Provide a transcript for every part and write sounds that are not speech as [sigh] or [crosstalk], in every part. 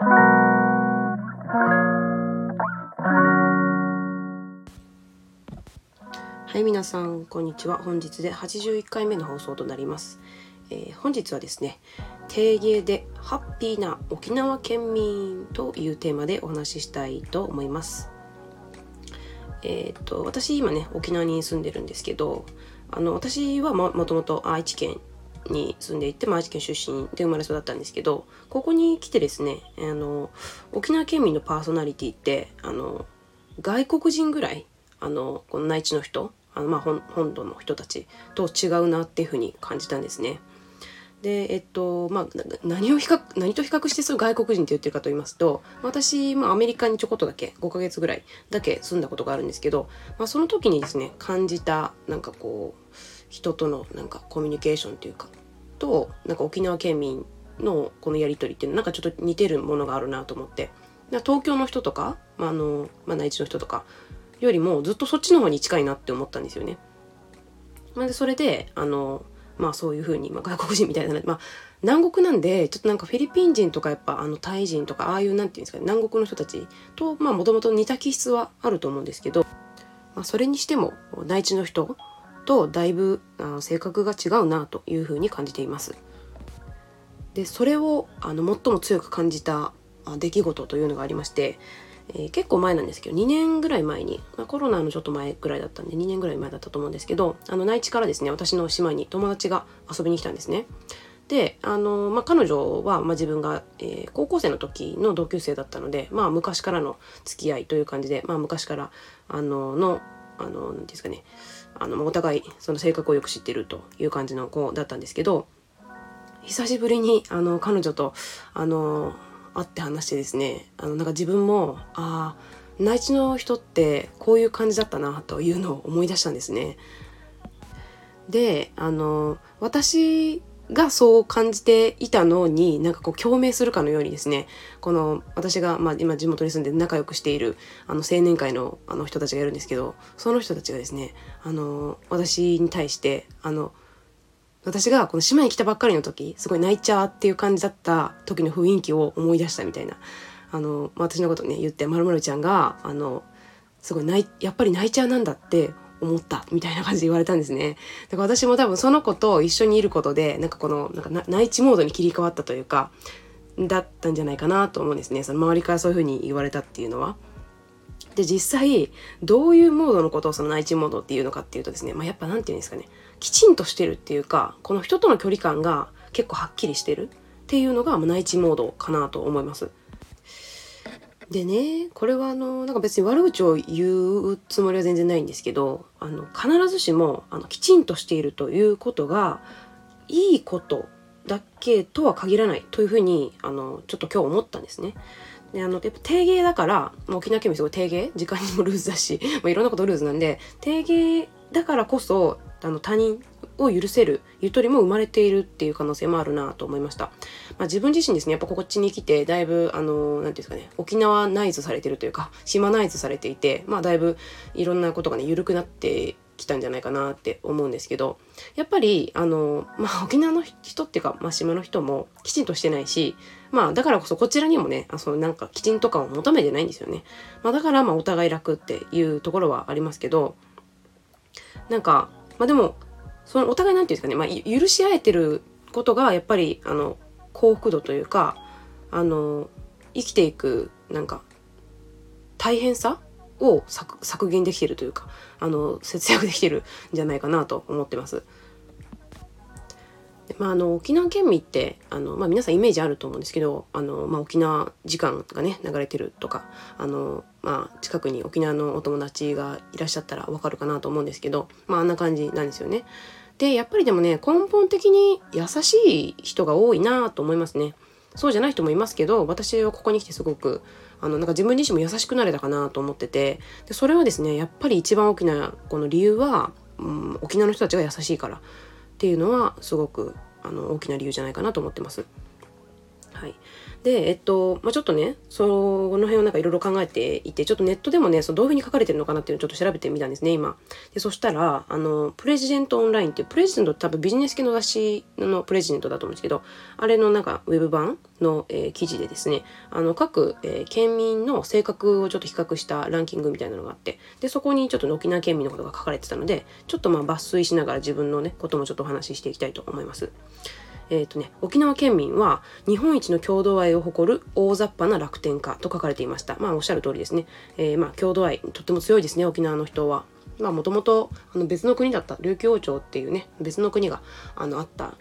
はい皆さんこんにちは。本日で81回目の放送となります、えー、本日はですね定芸でハッピーな沖縄県民というテーマでお話ししたいと思います。えっ、と私今ね沖縄に住んでるんですけどあの私はもともと愛知県に住んでいて、まあ、愛知県出身で生まれ育ったんですけどここに来てですねあの沖縄県民のパーソナリティってあの外国人ぐらいあのこの内地の人あの、まあ、本土の人たちと違うなっていうふうに感じたんですね。でえっとまあ何を比較何と比較してそういう外国人って言ってるかと言いますと私、まあ、アメリカにちょこっとだけ5ヶ月ぐらいだけ住んだことがあるんですけど、まあ、その時にですね感じたなんかこう人とのなんかコミュニケーションというかとなんか沖縄県民のこのやり取りっていうのなんかちょっと似てるものがあるなと思って東京の人とか、まあ、あの、まあ、内地の人とかよりもずっとそっちの方に近いなって思ったんですよね。まあ、でそれであのまあそういうふうに、まあ、外国人みたいな、まあ、南国なんでちょっとなんかフィリピン人とかやっぱあのタイ人とかああいうなんていうんですかね南国の人たちともともと似た気質はあると思うんですけど、まあ、それにしても内地の人とだいぶあ性格が違うなというふうに感じています。でそれをあの最も強く感じた出来事というのがありましてえー、結構前なんですけど2年ぐらい前に、まあ、コロナのちょっと前ぐらいだったんで2年ぐらい前だったと思うんですけどあの内地からですね私の島に友達が遊びに来たんですね。であの、まあ、彼女は、まあ、自分が、えー、高校生の時の同級生だったので、まあ、昔からの付き合いという感じで、まあ、昔からあののあの何ですかねあのお互いその性格をよく知ってるという感じの子だったんですけど久しぶりにあの彼女とあの会って話してですねあのなんか自分もああ内地の人ってこういう感じだったなというのを思い出したんですね。であの私がそう感じていたのになんかこう共鳴するかのようにですねこの私が、まあ、今地元に住んで仲良くしているあの青年会のあの人たちがいるんですけどその人たちがですねあの私に対してあの私がこの島に来たばっかりの時すごい泣いちゃうっていう感じだった時の雰囲気を思い出したみたいなあの私のことね言ってまるまるちゃんがあのすごい泣いやっぱり泣いちゃうなんだって思ったみたいな感じで言われたんですね。だから私も多分その子と一緒にいることでなんかこのなんか内地モードに切り替わったというかだったんじゃないかなと思うんですね。その周りからそういう風に言われたっていうのは。で実際どういうモードのことをその内地モードっていうのかっていうとですね、まあ、やっぱ何て言うんですかねきちんとしてるっていうかこの人との距離感が結構はっきりしてるっていうのが内地モードかなと思います。でねこれはあのなんか別に悪口を言うつもりは全然ないんですけどあの必ずしもあのきちんとしているということがいいことだけとは限らないというふうにあのちょっと今日思ったんですね。であのやっぱ定芸だから沖縄県民すごい定芸時間にもルーズだし、まあ、いろんなことルーズなんで定芸だからこそあの他人を許せるゆとりも生まれているっていう可能性もあるなと思いました。まあ、自分自身ですねやっぱこっちに来てだいぶあの何ていうんですかね沖縄ナイズされてるというか島ナイズされていてまあだいぶいろんなことがね緩くなってきたんじゃないかなって思うんですけどやっぱりあの、まあ、沖縄の人っていうか、まあ、島の人もきちんとしてないしまあだからこそこちらにもねあそのなんかきちんとかを求めてないんですよね、まあ、だからまあお互い楽っていうところはありますけどなんかまあでもそのお互い何て言うんですかね、まあ、許し合えてることがやっぱりあの幸福度というかあの生きていくなんか大変さを削減できてるというかあの節約できてるんじゃないかなと思ってます。まあ、あの沖縄県民ってあの、まあ、皆さんイメージあると思うんですけどあの、まあ、沖縄時間がね流れてるとかあの、まあ、近くに沖縄のお友達がいらっしゃったらわかるかなと思うんですけど、まあ、あんな感じなんですよね。でやっぱりでもね根本的に優しい人が多いなと思いますね。そうじゃない人もいますけど私はここに来てすごくあのなんか自分自身も優しくなれたかなと思っててでそれはですねやっぱり一番大きなこの理由は、うん、沖縄の人たちが優しいからっていうのはすごくあの大きな理由じゃないかなと思ってます。はい、で、えっと、まあ、ちょっとね、その辺をなんかいろいろ考えていて、ちょっとネットでもね、そのどういうふうに書かれてるのかなっていうのをちょっと調べてみたんですね、今。で、そしたら、あの、プレジデントオンラインっていう、プレジデント多分ビジネス系の雑誌のプレジデントだと思うんですけど、あれのなんかウェブ版の、えー、記事でですね、あの、各、えー、県民の性格をちょっと比較したランキングみたいなのがあって、で、そこにちょっと沖縄県民のことが書かれてたので、ちょっとまあ抜粋しながら自分のね、こともちょっとお話ししていきたいと思います。えーとね、沖縄県民は日本一の郷土愛を誇る大雑把な楽天家と書かれていました。まあおっしゃる通りですね。えー、まあ郷土愛とっても強いですね沖縄の人は。まあもともと別の国だった琉球王朝っていうね別の国があのあった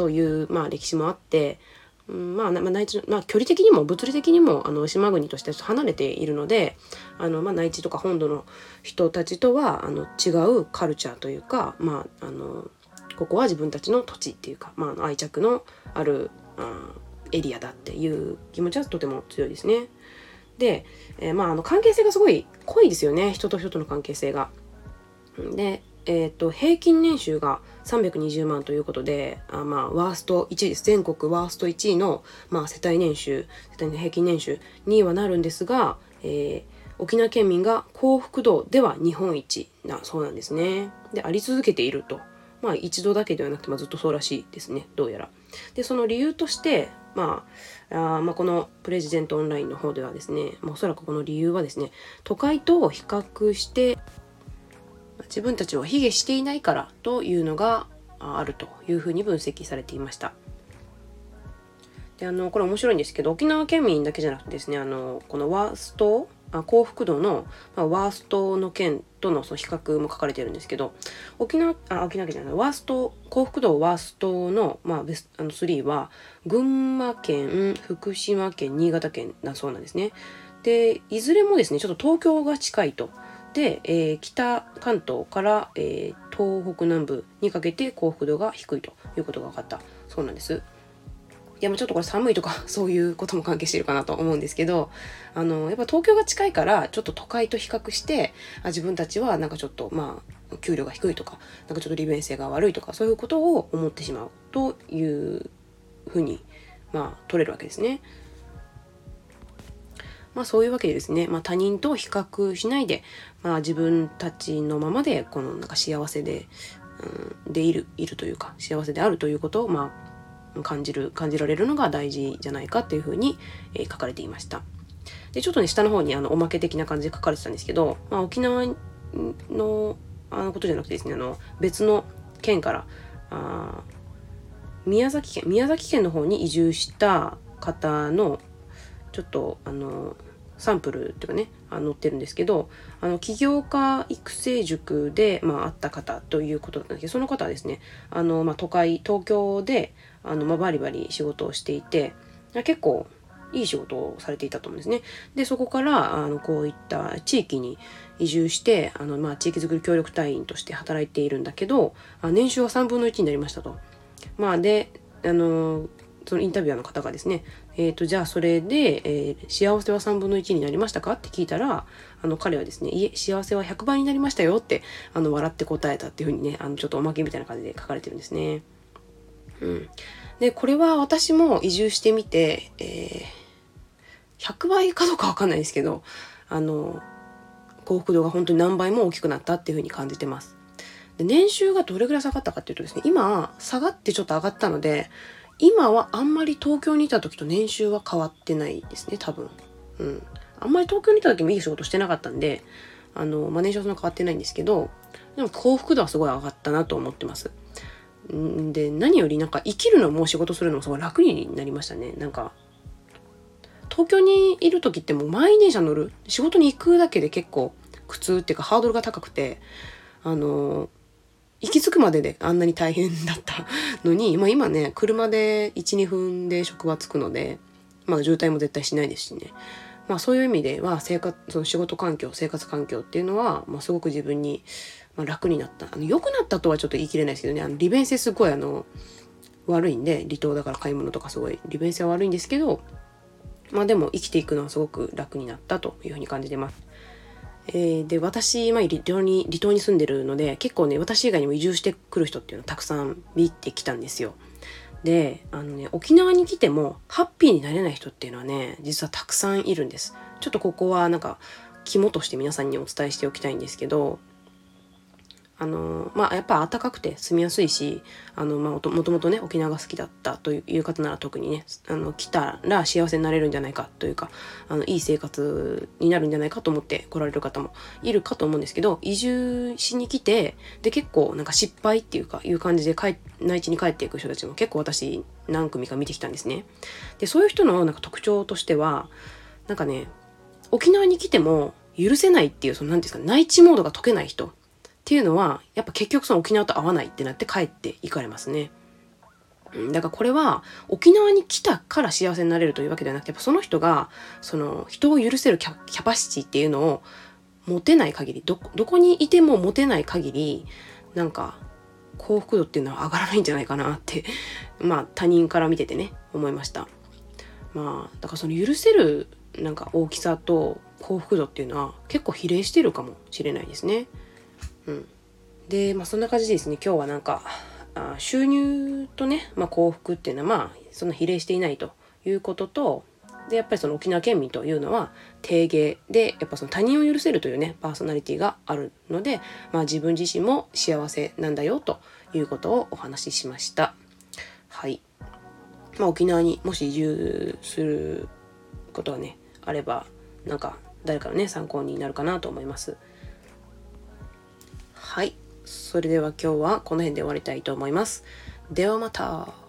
という、まあ、歴史もあって、うん、まあ、まあ、内地まあ、距離的にも物理的にもあの島国として離れているのであの、まあ、内地とか本土の人たちとはあの違うカルチャーというか、まあ、あのここは自分たちの土地っていうか、まあ、愛着のある、うん、エリアだっていう気持ちはとても強いですね。で、えー、まああの関係性がすごい濃いですよね人と人との関係性が。で、えーと、平均年収が320万ということであまあワースト1位です全国ワースト1位の、まあ、世帯年収世帯の平均年収2位はなるんですが、えー、沖縄県民が幸福度では日本一なそうなんですね。であり続けているとまあ一度だけではなくて、まあ、ずっとそうらしいですねどうやら。でその理由として、まあ、あまあこのプレジデントオンラインの方ではですね、まあ、おそらくこの理由はですね都会と比較して自分たちを卑下していないからというのがあるというふうに分析されていました。であのこれ面白いんですけど沖縄県民だけじゃなくてですねあのこのワースト幸福度の、まあ、ワーストの県とのその比較も書かれてるんですけど沖縄あ沖縄県じゃないワースト幸福度ワーストの,、まあ、ベスあの3は群馬県福島県新潟県だそうなんですね。でいずれもですねちょっと東京が近いと。で、えー、北関東から、えー、東北南部にかけて幸福度が低いということが分かったそうなんです。いやもうちょっとこれ寒いとか [laughs] そういうことも関係してるかなと思うんですけどあのやっぱ東京が近いからちょっと都会と比較してあ自分たちはなんかちょっとまあ給料が低いとかなんかちょっと利便性が悪いとかそういうことを思ってしまうというふうにまあ取れるわけですね。まあそういうわけでですね、まあ、他人と比較しないで、まあ、自分たちのままでこのなんか幸せで,、うん、でいるいるというか幸せであるということをまあ感じる感じられるのが大事じゃないかっていうふうに、えー、書かれていました。でちょっとね下の方にあのおまけ的な感じで書かれてたんですけど、まあ、沖縄のあのことじゃなくてですねあの別の県からあ宮崎県宮崎県の方に移住した方のちょっとあのサンプルっていうかね載ってるんですけどあの起業家育成塾で、まあ、会った方ということだったんですけどその方はですねあの、まあ、都会東京であの、まあ、バリバリ仕事をしていて結構いい仕事をされていたと思うんですね。でそこからあのこういった地域に移住してあの、まあ、地域づくり協力隊員として働いているんだけどあ年収は3分の1になりましたと。まあであのそのインタビュアーの方がですね、えーと、じゃあそれで、えー、幸せは3分の1になりましたかって聞いたらあの彼はですねいえ幸せは100倍になりましたよってあの笑って答えたっていうふうにねあのちょっとおまけみたいな感じで書かれてるんですね。うん、でこれは私も移住してみて、えー、100倍かどうかわかんないですけどあの幸福度が本当に何倍も大きくなったっていうふうに感じてます。で年収がどれぐらい下がったかっていうとですね今下がってちょっと上がったので今はあんまり東京にいた時と年収は変わってないですね多分。うん。あんまり東京にいた時もいい仕事してなかったんであの、まあ、年収はそんな変わってないんですけどでも幸福度はすごい上がったなと思ってます。で何よりなんか生きるのも仕事するのもすごい楽になりましたね。なんか東京にいる時ってもう満員電車乗る仕事に行くだけで結構苦痛っていうかハードルが高くてあの行き着くまでであんなに大変だった [laughs] のに、まあ、今ね車で12分で職場着くので、まあ、渋滞も絶対しないですしね。まあそういう意味では生活その仕事環境生活環境っていうのは、まあ、すごく自分にまあ、楽になったあの良くなったとはちょっと言い切れないですけどねあの利便性すごいあの悪いんで離島だから買い物とかすごい利便性は悪いんですけどまあでも生きていくのはすごく楽になったというふうに感じてます。えー、で私、まあ、離島に離島に住んでるので結構ね私以外にも移住してくる人っていうのはたくさん見てきたんですよ。であのね沖縄に来てもハッピーになれない人っていうのはね実はたくさんいるんですちょっとここはなんか肝として皆さんにお伝えしておきたいんですけどあのまあやっぱ暖かくて住みやすいしあの、まあ、もともとね沖縄が好きだったという方なら特にねあの来たら幸せになれるんじゃないかというかあのいい生活になるんじゃないかと思って来られる方もいるかと思うんですけど移住しに来てで結構なんか失敗っていうかいう感じで帰内地に帰っていく人たちも結構私何組か見てきたんですね。でそういう人のなんか特徴としてはなんかね沖縄に来ても許せないっていうその何ですか内地モードが解けない人っていうのはやっぱ結局その沖縄と合わないってなって帰っていかれますね。だからこれは沖縄に来たから幸せになれるというわけではなくてやっぱその人がその人を許せるキャパシティっていうのを持てない限りどこにいても持てない限りなんか幸福度っていうのは上がらないんじゃないかなって [laughs] まあ他人から見ててね思いましたまあだからその許せるなんか大きさと幸福度っていうのは結構比例してるかもしれないですねうん、でまあそんな感じでですね今日はなんかあ収入とね、まあ、幸福っていうのはまあそんな比例していないということとでやっぱりその沖縄県民というのは定芸でやっぱその他人を許せるというねパーソナリティがあるので、まあ、自分自身も幸せなんだよということをお話ししました。はい、まあ、沖縄にもし移住することはねあればなんか誰かのね参考になるかなと思います。はい。それでは今日はこの辺で終わりたいと思います。ではまた。